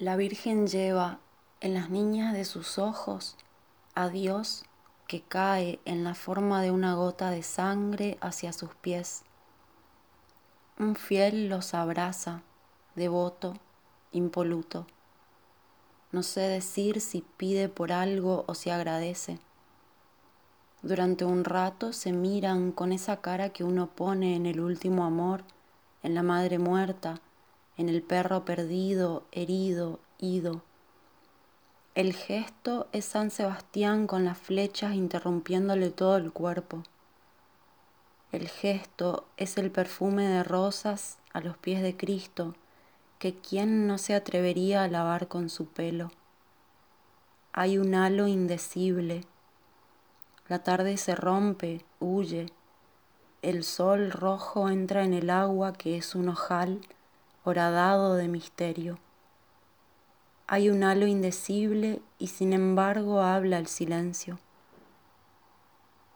La Virgen lleva en las niñas de sus ojos a Dios que cae en la forma de una gota de sangre hacia sus pies. Un fiel los abraza, devoto, impoluto. No sé decir si pide por algo o si agradece. Durante un rato se miran con esa cara que uno pone en el último amor, en la madre muerta, en el perro perdido, herido, ido. El gesto es San Sebastián con las flechas interrumpiéndole todo el cuerpo. El gesto es el perfume de rosas a los pies de Cristo, que quien no se atrevería a lavar con su pelo. Hay un halo indecible. La tarde se rompe, huye. El sol rojo entra en el agua que es un ojal horadado de misterio. Hay un halo indecible y sin embargo habla el silencio.